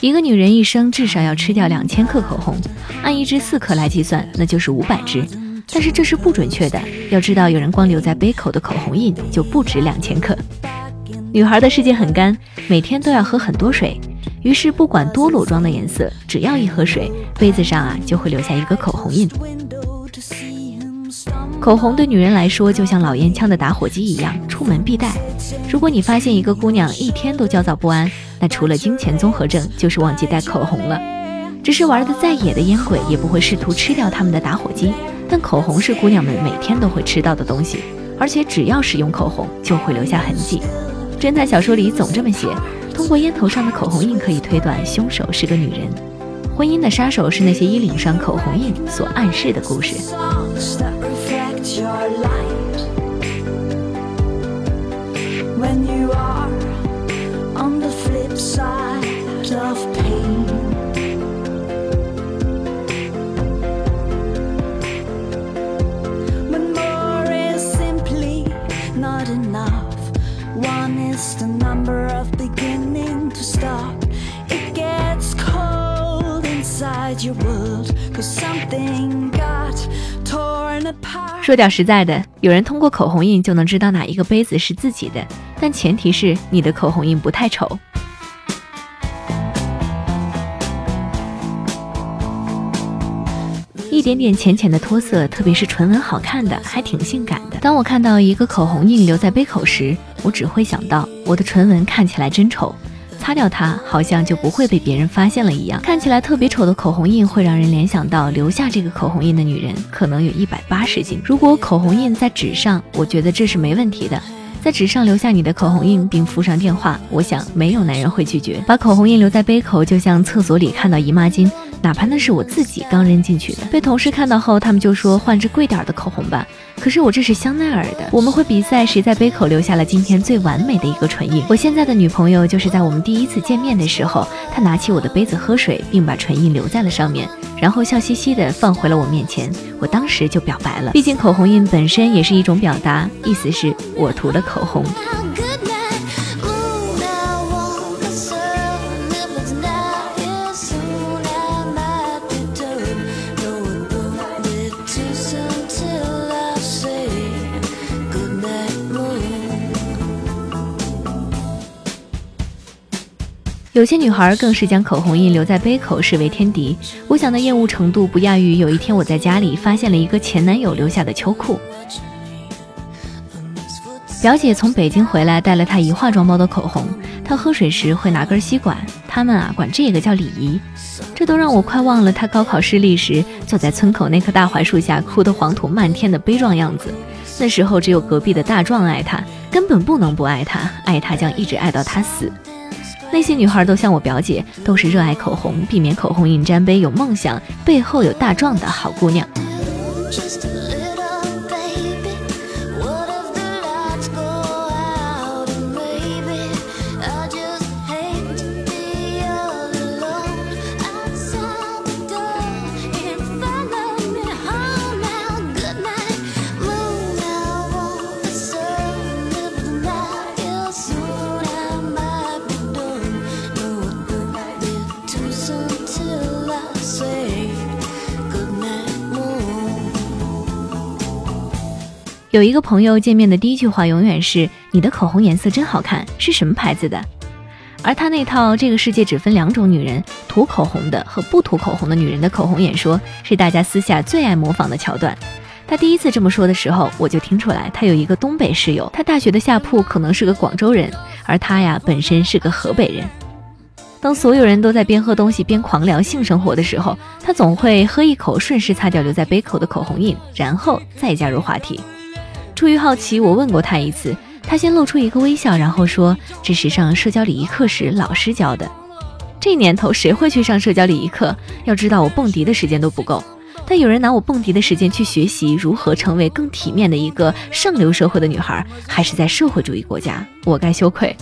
一个女人一生至少要吃掉两千克口红，按一支四克来计算，那就是五百支。但是这是不准确的，要知道有人光留在杯口的口红印就不止两千克。女孩的世界很干，每天都要喝很多水，于是不管多裸妆的颜色，只要一喝水，杯子上啊就会留下一个口红印。口红对女人来说就像老烟枪的打火机一样，出门必带。如果你发现一个姑娘一天都焦躁不安，那除了金钱综合症，就是忘记带口红了。只是玩的再野的烟鬼也不会试图吃掉他们的打火机，但口红是姑娘们每天都会吃到的东西，而且只要使用口红就会留下痕迹。侦探小说里总这么写，通过烟头上的口红印可以推断凶手是个女人。婚姻的杀手是那些衣领上口红印所暗示的故事。your life. 说点实在的，有人通过口红印就能知道哪一个杯子是自己的，但前提是你的口红印不太丑。一点点浅浅的脱色，特别是唇纹好看的，还挺性感的。当我看到一个口红印留在杯口时，我只会想到我的唇纹看起来真丑。擦掉它，好像就不会被别人发现了一样。看起来特别丑的口红印，会让人联想到留下这个口红印的女人可能有一百八十斤。如果口红印在纸上，我觉得这是没问题的。在纸上留下你的口红印，并附上电话，我想没有男人会拒绝。把口红印留在杯口，就像厕所里看到姨妈巾。哪怕那是我自己刚扔进去的，被同事看到后，他们就说换支贵点的口红吧。可是我这是香奈儿的。我们会比赛谁在杯口留下了今天最完美的一个唇印。我现在的女朋友就是在我们第一次见面的时候，她拿起我的杯子喝水，并把唇印留在了上面，然后笑嘻嘻的放回了我面前。我当时就表白了，毕竟口红印本身也是一种表达，意思是我涂了口红。有些女孩更是将口红印留在杯口视为天敌，我想的厌恶程度不亚于有一天我在家里发现了一个前男友留下的秋裤。表姐从北京回来，带了她一化妆包的口红。她喝水时会拿根吸管，他们啊管这个叫礼仪。这都让我快忘了她高考失利时坐在村口那棵大槐树下哭得黄土漫天的悲壮样子。那时候只有隔壁的大壮爱她，根本不能不爱她，爱她将一直爱到她死。那些女孩都像我表姐，都是热爱口红、避免口红印沾杯、有梦想、背后有大壮的好姑娘。有一个朋友见面的第一句话永远是：“你的口红颜色真好看，是什么牌子的？”而他那套“这个世界只分两种女人，涂口红的和不涂口红的女人的口红演说”是大家私下最爱模仿的桥段。他第一次这么说的时候，我就听出来他有一个东北室友，他大学的下铺可能是个广州人，而他呀本身是个河北人。当所有人都在边喝东西边狂聊性生活的时候，他总会喝一口，顺势擦掉留在杯口的口红印，然后再加入话题。出于好奇，我问过他一次，他先露出一个微笑，然后说：“这是上社交礼仪课时老师教的。这年头谁会去上社交礼仪课？要知道我蹦迪的时间都不够，但有人拿我蹦迪的时间去学习如何成为更体面的一个上流社会的女孩，还是在社会主义国家，我该羞愧。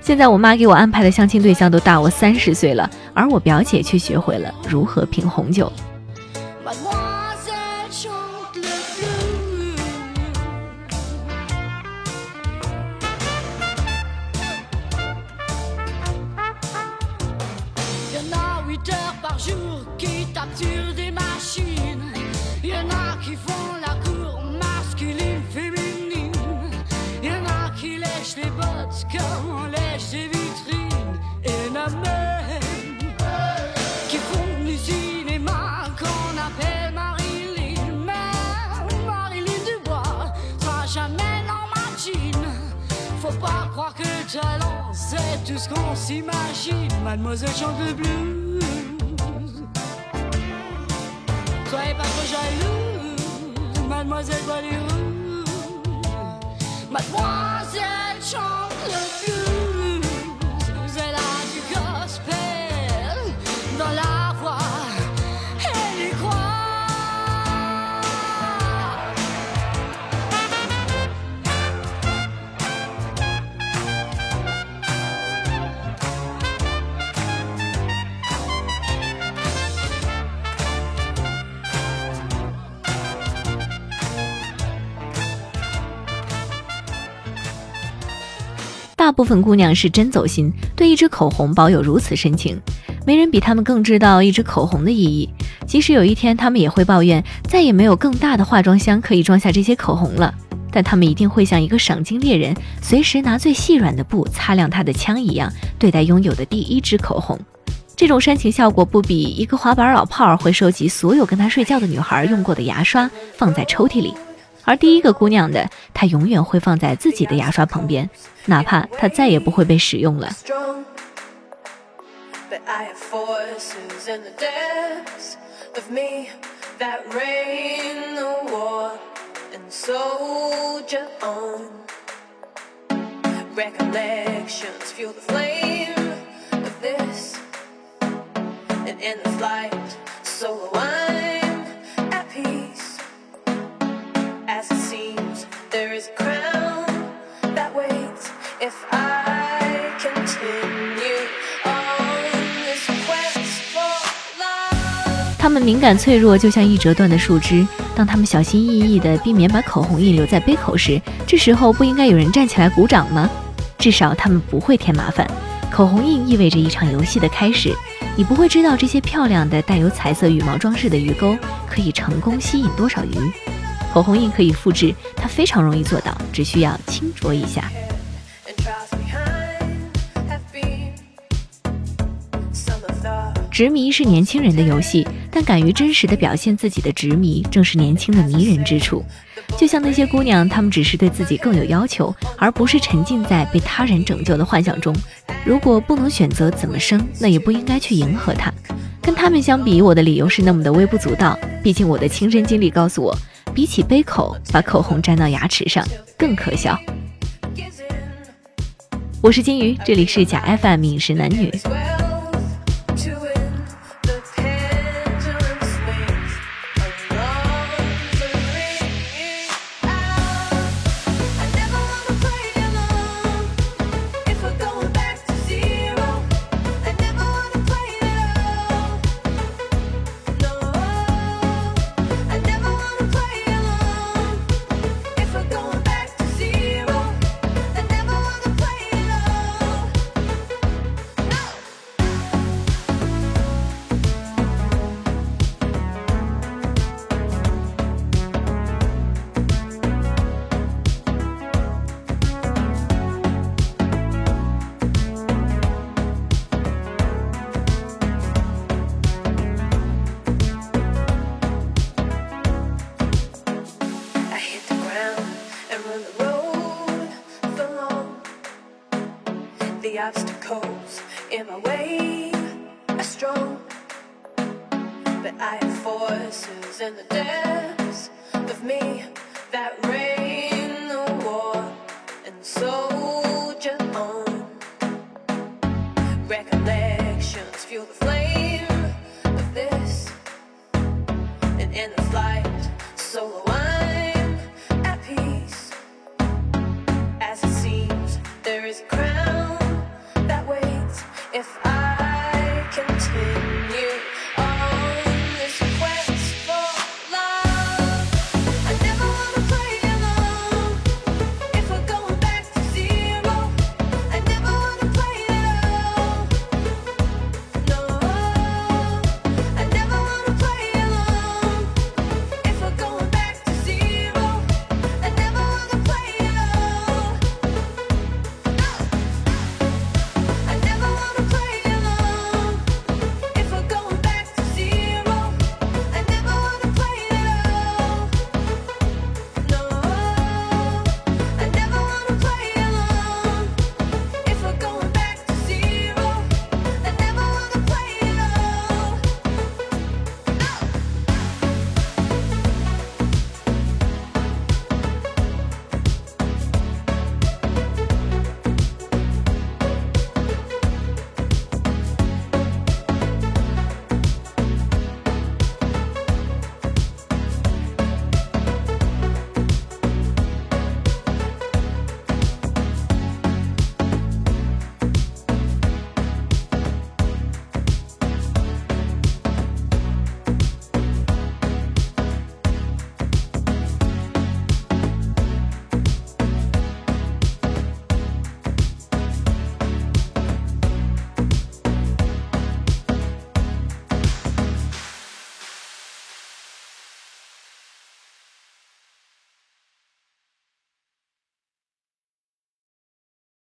现在我妈给我安排的相亲对象都大我三十岁了，而我表姐却学会了如何品红酒。” 8 heures par jour qui tapent des machines. Y en a qui font la cour masculine, féminine. Y en a qui lèchent les bottes comme on lèche des vitrines. Et y en a même qui font du cinéma qu'on appelle Marilyn. Mais Marilyn Dubois sera jamais tout ce qu'on s'imagine. Mademoiselle chante le blues. Soyez pas trop jalouse, mademoiselle voit. Mademoiselle chante le blues. 大部分姑娘是真走心，对一支口红保有如此深情。没人比她们更知道一支口红的意义。即使有一天她们也会抱怨再也没有更大的化妆箱可以装下这些口红了，但她们一定会像一个赏金猎人，随时拿最细软的布擦亮她的枪一样对待拥有的第一支口红。这种煽情效果不比一个滑板老炮儿会收集所有跟他睡觉的女孩用过的牙刷放在抽屉里。而第一个姑娘的，她永远会放在自己的牙刷旁边，哪怕它再也不会被使用了。strong. 他们敏感脆弱，就像一折断的树枝。当他们小心翼翼地避免把口红印留在杯口时，这时候不应该有人站起来鼓掌吗？至少他们不会添麻烦。口红印意味着一场游戏的开始，你不会知道这些漂亮的带有彩色羽毛装饰的鱼钩可以成功吸引多少鱼。口红印可以复制，它非常容易做到，只需要轻啄一下。执迷是年轻人的游戏，但敢于真实的表现自己的执迷，正是年轻的迷人之处。就像那些姑娘，她们只是对自己更有要求，而不是沉浸在被他人拯救的幻想中。如果不能选择怎么生，那也不应该去迎合他。跟他们相比，我的理由是那么的微不足道。毕竟我的亲身经历告诉我，比起杯口，把口红粘到牙齿上更可笑。我是金鱼，这里是假 FM 饮食男女。I have forces in the depths of me that reign the war and soldier on. Recollections fuel the flame of this and in the flight, solo I'm at peace. As it seems, there is a crown that waits if I